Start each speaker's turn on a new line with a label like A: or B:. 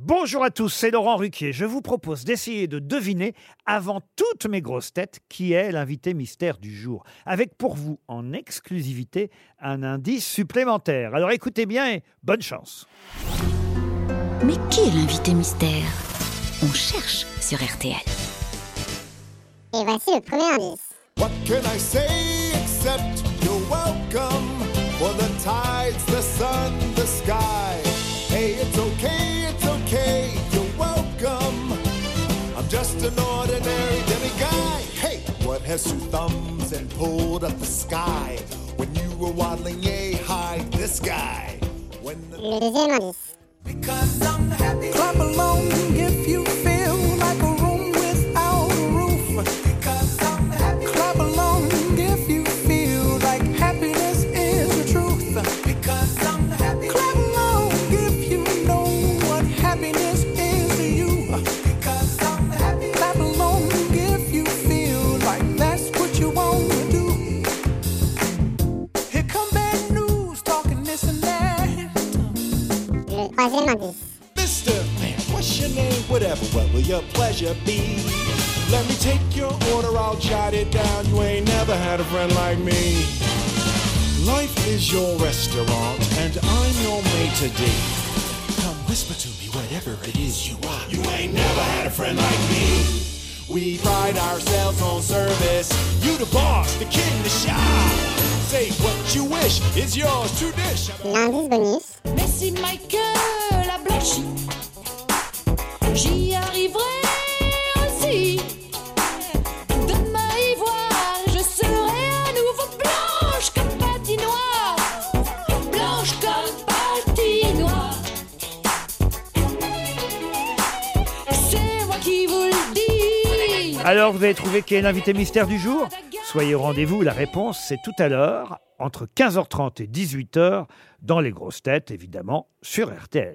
A: Bonjour à tous, c'est Laurent Ruquier. Je vous propose d'essayer de deviner, avant toutes mes grosses têtes, qui est l'invité mystère du jour. Avec pour vous, en exclusivité, un indice supplémentaire. Alors écoutez bien et bonne chance.
B: Mais qui est l'invité mystère? On cherche sur RTL.
C: Et voici le premier indice.
D: What can I say except you're welcome for the tides, the sun, just an ordinary demiguy. Hey, what has two thumbs and pulled up the sky when you were waddling yay high? This guy. When the
C: Le deuxième indice.
E: Clap along
D: Mister, man, what's your name? Whatever, what will your pleasure be? Let me take your order, I'll jot it down. You ain't never had a friend like me. Life is your restaurant, and I'm your maitre d'. Come whisper to me whatever it is you want. You ain't never had a friend like me. We pride ourselves on service. You the boss, the king, the shop.
C: L'indice bonus.
F: Mais si Michael a blanchi, j'y arriverai aussi. Demain ivoire, je serai à nouveau blanche comme patinoire. Blanche comme patinoire. C'est moi qui vous le dis.
A: Alors vous avez trouvé qui est l'invité mystère du jour? Soyez au rendez-vous, la réponse c'est tout à l'heure, entre 15h30 et 18h, dans les grosses têtes évidemment, sur RTL.